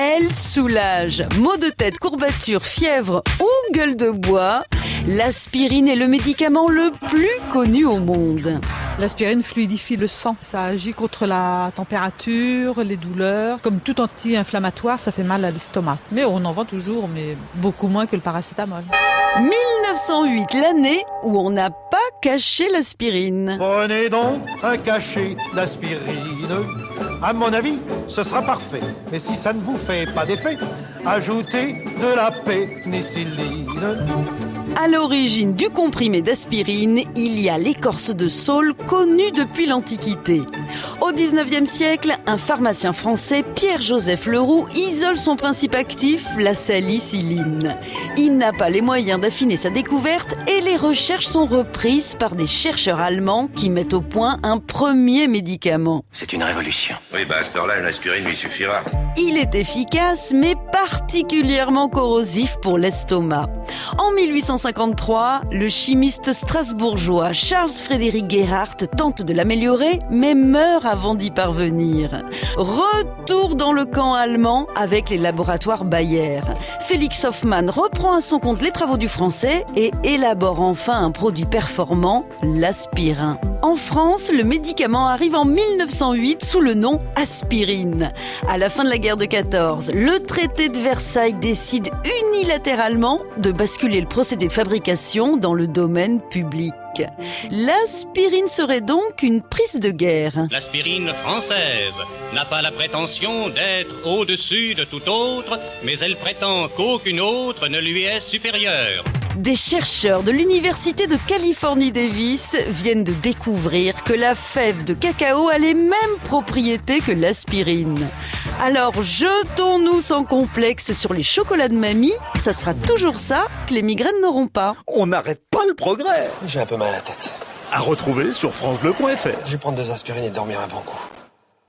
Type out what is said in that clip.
Elle soulage. Maux de tête, courbatures, fièvre ou gueule de bois. L'aspirine est le médicament le plus connu au monde. L'aspirine fluidifie le sang. Ça agit contre la température, les douleurs. Comme tout anti-inflammatoire, ça fait mal à l'estomac. Mais on en vend toujours, mais beaucoup moins que le paracétamol. 1908, l'année où on n'a pas caché l'aspirine. Prenez donc un cachet d'aspirine. À mon avis, ce sera parfait. Mais si ça ne vous fait pas d'effet, ajoutez de la pénicilline. À l'origine du comprimé d'aspirine, il y a l'écorce de saule connue depuis l'Antiquité. Au 19e siècle, un pharmacien français, Pierre-Joseph Leroux, isole son principe actif, la salicyline. Il n'a pas les moyens d'affiner sa découverte et les recherches sont reprises par des chercheurs allemands qui mettent au point un premier médicament. C'est une révolution. Oui, bah à ce là une aspirine lui suffira. Il est efficace, mais particulièrement corrosif pour l'estomac. En 1853, le chimiste strasbourgeois Charles Frédéric Gerhardt tente de l'améliorer, mais meurt avant d'y parvenir. Retour dans le camp allemand avec les laboratoires Bayer. Félix Hoffmann reprend à son compte les travaux du français et élabore enfin un produit performant, l'aspirin. En France, le médicament arrive en 1908 sous le nom aspirine. À la fin de la guerre de 14, le traité de Versailles décide unilatéralement de basculer le procédé de fabrication dans le domaine public. L'aspirine serait donc une prise de guerre. L'aspirine française n'a pas la prétention d'être au-dessus de tout autre, mais elle prétend qu'aucune autre ne lui est supérieure. Des chercheurs de l'Université de Californie Davis viennent de découvrir que la fève de cacao a les mêmes propriétés que l'aspirine. Alors jetons-nous sans complexe sur les chocolats de mamie, ça sera toujours ça que les migraines n'auront pas. On n'arrête pas le progrès J'ai un peu mal à la tête. À retrouver sur francebleu.fr. Je vais prendre des aspirines et dormir un bon coup.